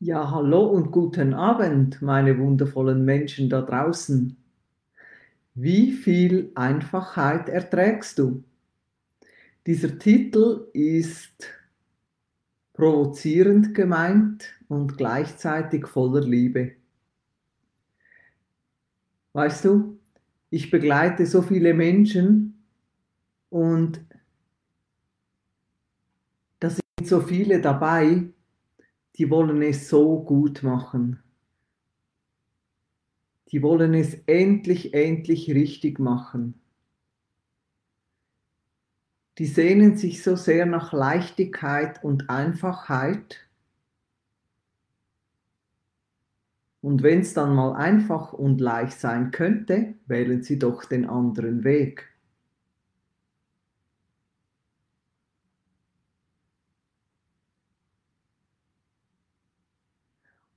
Ja, hallo und guten Abend, meine wundervollen Menschen da draußen. Wie viel Einfachheit erträgst du? Dieser Titel ist provozierend gemeint und gleichzeitig voller Liebe. Weißt du, ich begleite so viele Menschen und da sind so viele dabei, die wollen es so gut machen. Die wollen es endlich, endlich richtig machen. Die sehnen sich so sehr nach Leichtigkeit und Einfachheit. Und wenn es dann mal einfach und leicht sein könnte, wählen sie doch den anderen Weg.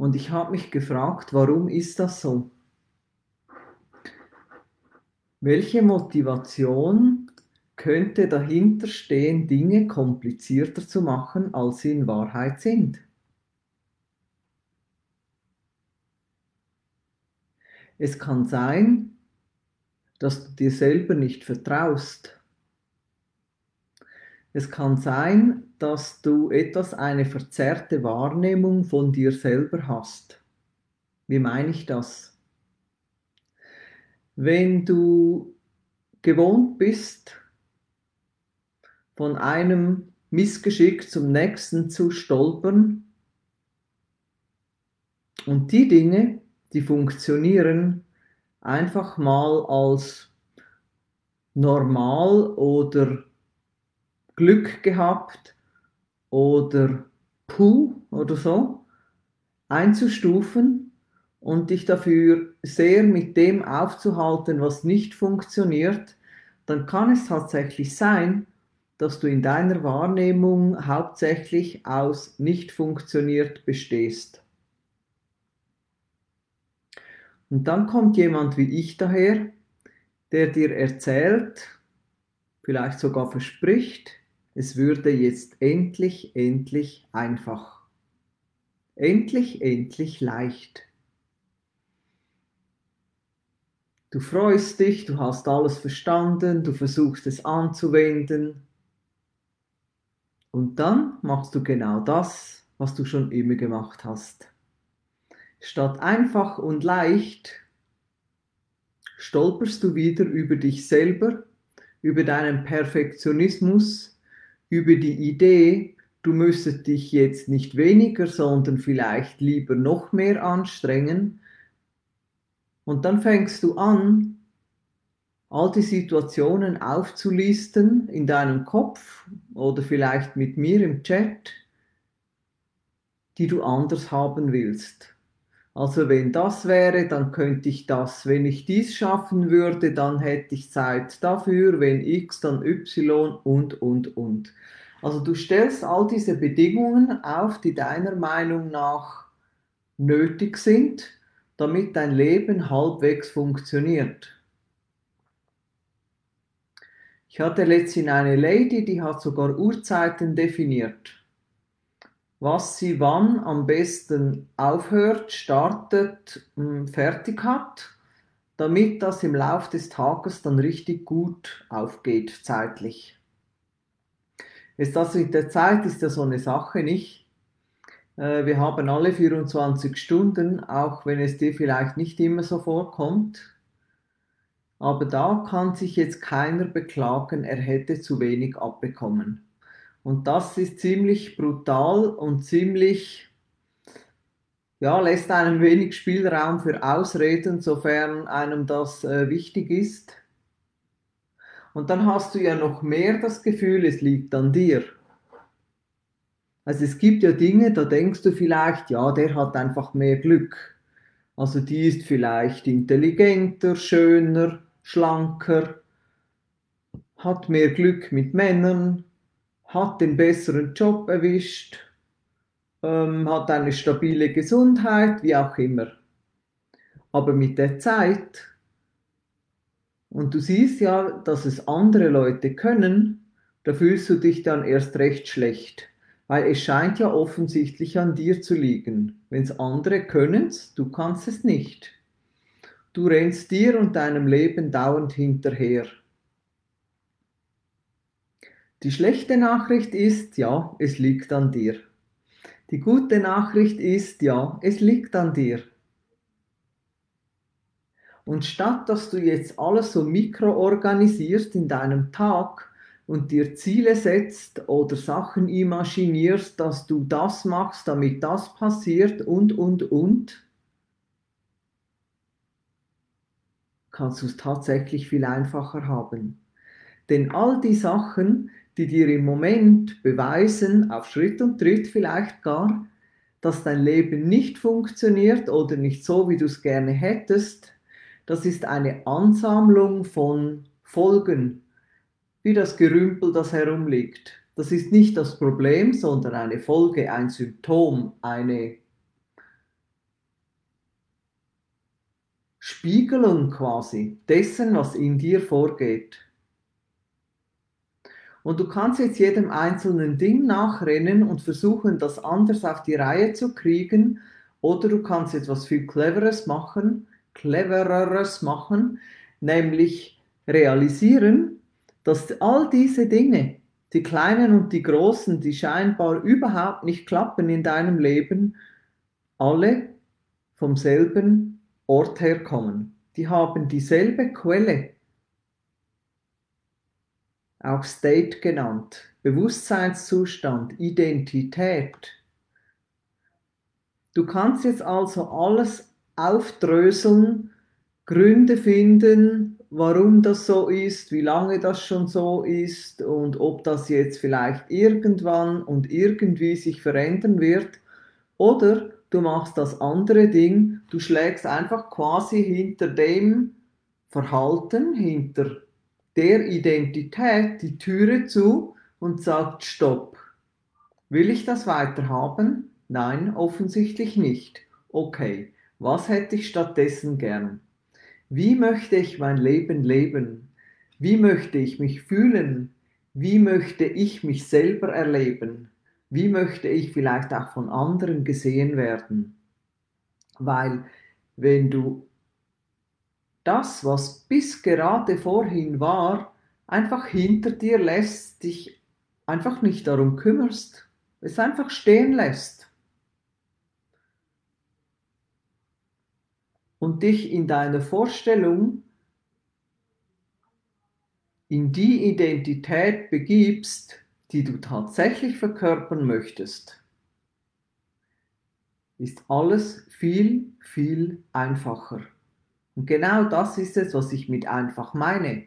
Und ich habe mich gefragt, warum ist das so? Welche Motivation könnte dahinter stehen, Dinge komplizierter zu machen, als sie in Wahrheit sind? Es kann sein, dass du dir selber nicht vertraust es kann sein, dass du etwas eine verzerrte Wahrnehmung von dir selber hast. Wie meine ich das? Wenn du gewohnt bist, von einem Missgeschick zum nächsten zu stolpern und die Dinge, die funktionieren, einfach mal als normal oder Glück gehabt oder Puh oder so einzustufen und dich dafür sehr mit dem aufzuhalten, was nicht funktioniert, dann kann es tatsächlich sein, dass du in deiner Wahrnehmung hauptsächlich aus nicht funktioniert bestehst. Und dann kommt jemand wie ich daher, der dir erzählt, vielleicht sogar verspricht, es würde jetzt endlich, endlich einfach. Endlich, endlich leicht. Du freust dich, du hast alles verstanden, du versuchst es anzuwenden. Und dann machst du genau das, was du schon immer gemacht hast. Statt einfach und leicht stolperst du wieder über dich selber, über deinen Perfektionismus, über die Idee, du müsstest dich jetzt nicht weniger, sondern vielleicht lieber noch mehr anstrengen. Und dann fängst du an, all die Situationen aufzulisten in deinem Kopf oder vielleicht mit mir im Chat, die du anders haben willst. Also wenn das wäre, dann könnte ich das. Wenn ich dies schaffen würde, dann hätte ich Zeit dafür. Wenn X, dann Y und, und, und. Also du stellst all diese Bedingungen auf, die deiner Meinung nach nötig sind, damit dein Leben halbwegs funktioniert. Ich hatte letztens eine Lady, die hat sogar Uhrzeiten definiert was sie wann am besten aufhört, startet, hm, fertig hat, damit das im Lauf des Tages dann richtig gut aufgeht zeitlich. Ist das mit der Zeit ist ja so eine Sache nicht. Äh, wir haben alle 24 Stunden, auch wenn es dir vielleicht nicht immer so vorkommt. Aber da kann sich jetzt keiner beklagen, er hätte zu wenig abbekommen. Und das ist ziemlich brutal und ziemlich, ja, lässt einem wenig Spielraum für Ausreden, sofern einem das äh, wichtig ist. Und dann hast du ja noch mehr das Gefühl, es liegt an dir. Also es gibt ja Dinge, da denkst du vielleicht, ja, der hat einfach mehr Glück. Also die ist vielleicht intelligenter, schöner, schlanker, hat mehr Glück mit Männern, hat den besseren Job erwischt, ähm, hat eine stabile Gesundheit, wie auch immer. Aber mit der Zeit, und du siehst ja, dass es andere Leute können, da fühlst du dich dann erst recht schlecht. Weil es scheint ja offensichtlich an dir zu liegen. Wenn es andere können, du kannst es nicht. Du rennst dir und deinem Leben dauernd hinterher. Die schlechte Nachricht ist, ja, es liegt an dir. Die gute Nachricht ist, ja, es liegt an dir. Und statt dass du jetzt alles so mikro organisierst in deinem Tag und dir Ziele setzt oder Sachen imaginierst, dass du das machst, damit das passiert und, und, und, kannst du es tatsächlich viel einfacher haben. Denn all die Sachen, die dir im Moment beweisen, auf Schritt und Tritt vielleicht gar, dass dein Leben nicht funktioniert oder nicht so, wie du es gerne hättest, das ist eine Ansammlung von Folgen, wie das Gerümpel, das herumliegt. Das ist nicht das Problem, sondern eine Folge, ein Symptom, eine Spiegelung quasi dessen, was in dir vorgeht. Und du kannst jetzt jedem einzelnen Ding nachrennen und versuchen, das anders auf die Reihe zu kriegen. Oder du kannst etwas viel Cleveres machen, Clevereres machen, nämlich realisieren, dass all diese Dinge, die kleinen und die großen, die scheinbar überhaupt nicht klappen in deinem Leben, alle vom selben Ort herkommen. Die haben dieselbe Quelle, auch State genannt, Bewusstseinszustand, Identität. Du kannst jetzt also alles aufdröseln, Gründe finden, warum das so ist, wie lange das schon so ist und ob das jetzt vielleicht irgendwann und irgendwie sich verändern wird. Oder du machst das andere Ding, du schlägst einfach quasi hinter dem Verhalten, hinter der Identität die Türe zu und sagt Stopp. Will ich das weiter haben? Nein, offensichtlich nicht. Okay, was hätte ich stattdessen gern? Wie möchte ich mein Leben leben? Wie möchte ich mich fühlen? Wie möchte ich mich selber erleben? Wie möchte ich vielleicht auch von anderen gesehen werden? Weil wenn du das, was bis gerade vorhin war, einfach hinter dir lässt, dich einfach nicht darum kümmerst, es einfach stehen lässt und dich in deiner Vorstellung in die Identität begibst, die du tatsächlich verkörpern möchtest, ist alles viel, viel einfacher. Und genau das ist es, was ich mit einfach meine.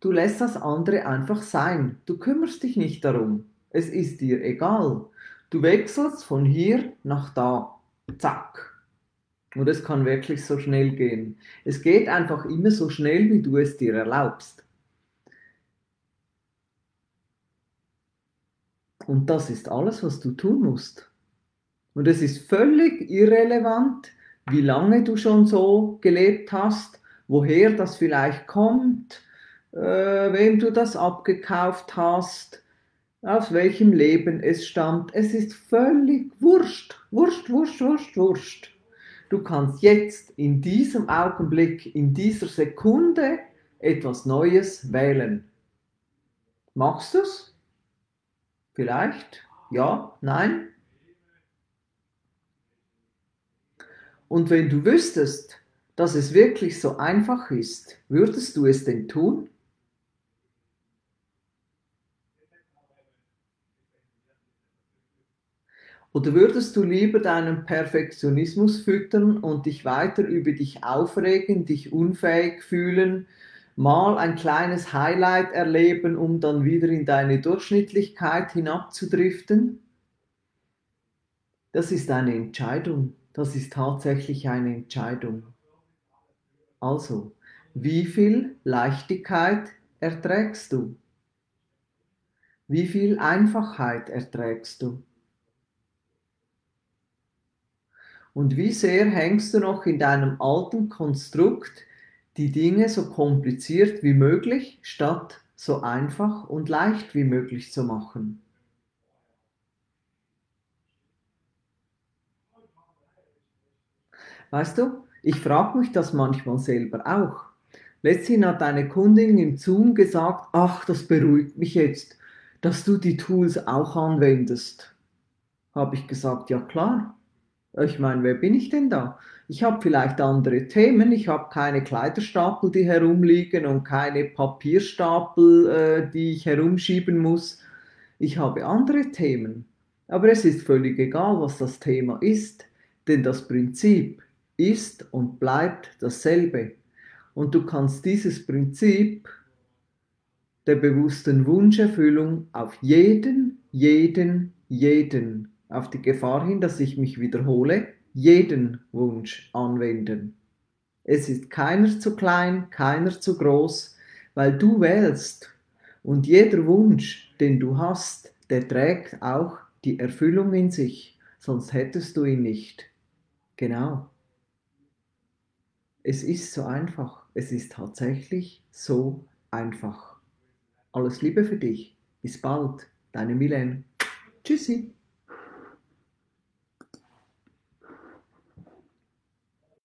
Du lässt das andere einfach sein. Du kümmerst dich nicht darum. Es ist dir egal. Du wechselst von hier nach da. Zack. Und es kann wirklich so schnell gehen. Es geht einfach immer so schnell, wie du es dir erlaubst. Und das ist alles, was du tun musst. Und es ist völlig irrelevant, wie lange du schon so gelebt hast, woher das vielleicht kommt, äh, wem du das abgekauft hast, aus welchem Leben es stammt. Es ist völlig wurscht, wurscht, wurscht, wurscht, wurscht. Du kannst jetzt in diesem Augenblick, in dieser Sekunde etwas Neues wählen. Machst du es? Vielleicht? Ja? Nein? Und wenn du wüsstest, dass es wirklich so einfach ist, würdest du es denn tun? Oder würdest du lieber deinen Perfektionismus füttern und dich weiter über dich aufregen, dich unfähig fühlen, mal ein kleines Highlight erleben, um dann wieder in deine Durchschnittlichkeit hinabzudriften? Das ist eine Entscheidung. Das ist tatsächlich eine Entscheidung. Also, wie viel Leichtigkeit erträgst du? Wie viel Einfachheit erträgst du? Und wie sehr hängst du noch in deinem alten Konstrukt, die Dinge so kompliziert wie möglich statt so einfach und leicht wie möglich zu machen? Weißt du, ich frage mich das manchmal selber auch. Letztens hat eine Kundin im Zoom gesagt, ach, das beruhigt mich jetzt, dass du die Tools auch anwendest. Habe ich gesagt, ja klar. Ich meine, wer bin ich denn da? Ich habe vielleicht andere Themen, ich habe keine Kleiderstapel, die herumliegen und keine Papierstapel, äh, die ich herumschieben muss. Ich habe andere Themen. Aber es ist völlig egal, was das Thema ist, denn das Prinzip ist und bleibt dasselbe. Und du kannst dieses Prinzip der bewussten Wunscherfüllung auf jeden, jeden, jeden, auf die Gefahr hin, dass ich mich wiederhole, jeden Wunsch anwenden. Es ist keiner zu klein, keiner zu groß, weil du wählst. Und jeder Wunsch, den du hast, der trägt auch die Erfüllung in sich, sonst hättest du ihn nicht. Genau. Es ist so einfach. Es ist tatsächlich so einfach. Alles Liebe für dich. Bis bald. Deine Milene. Tschüssi.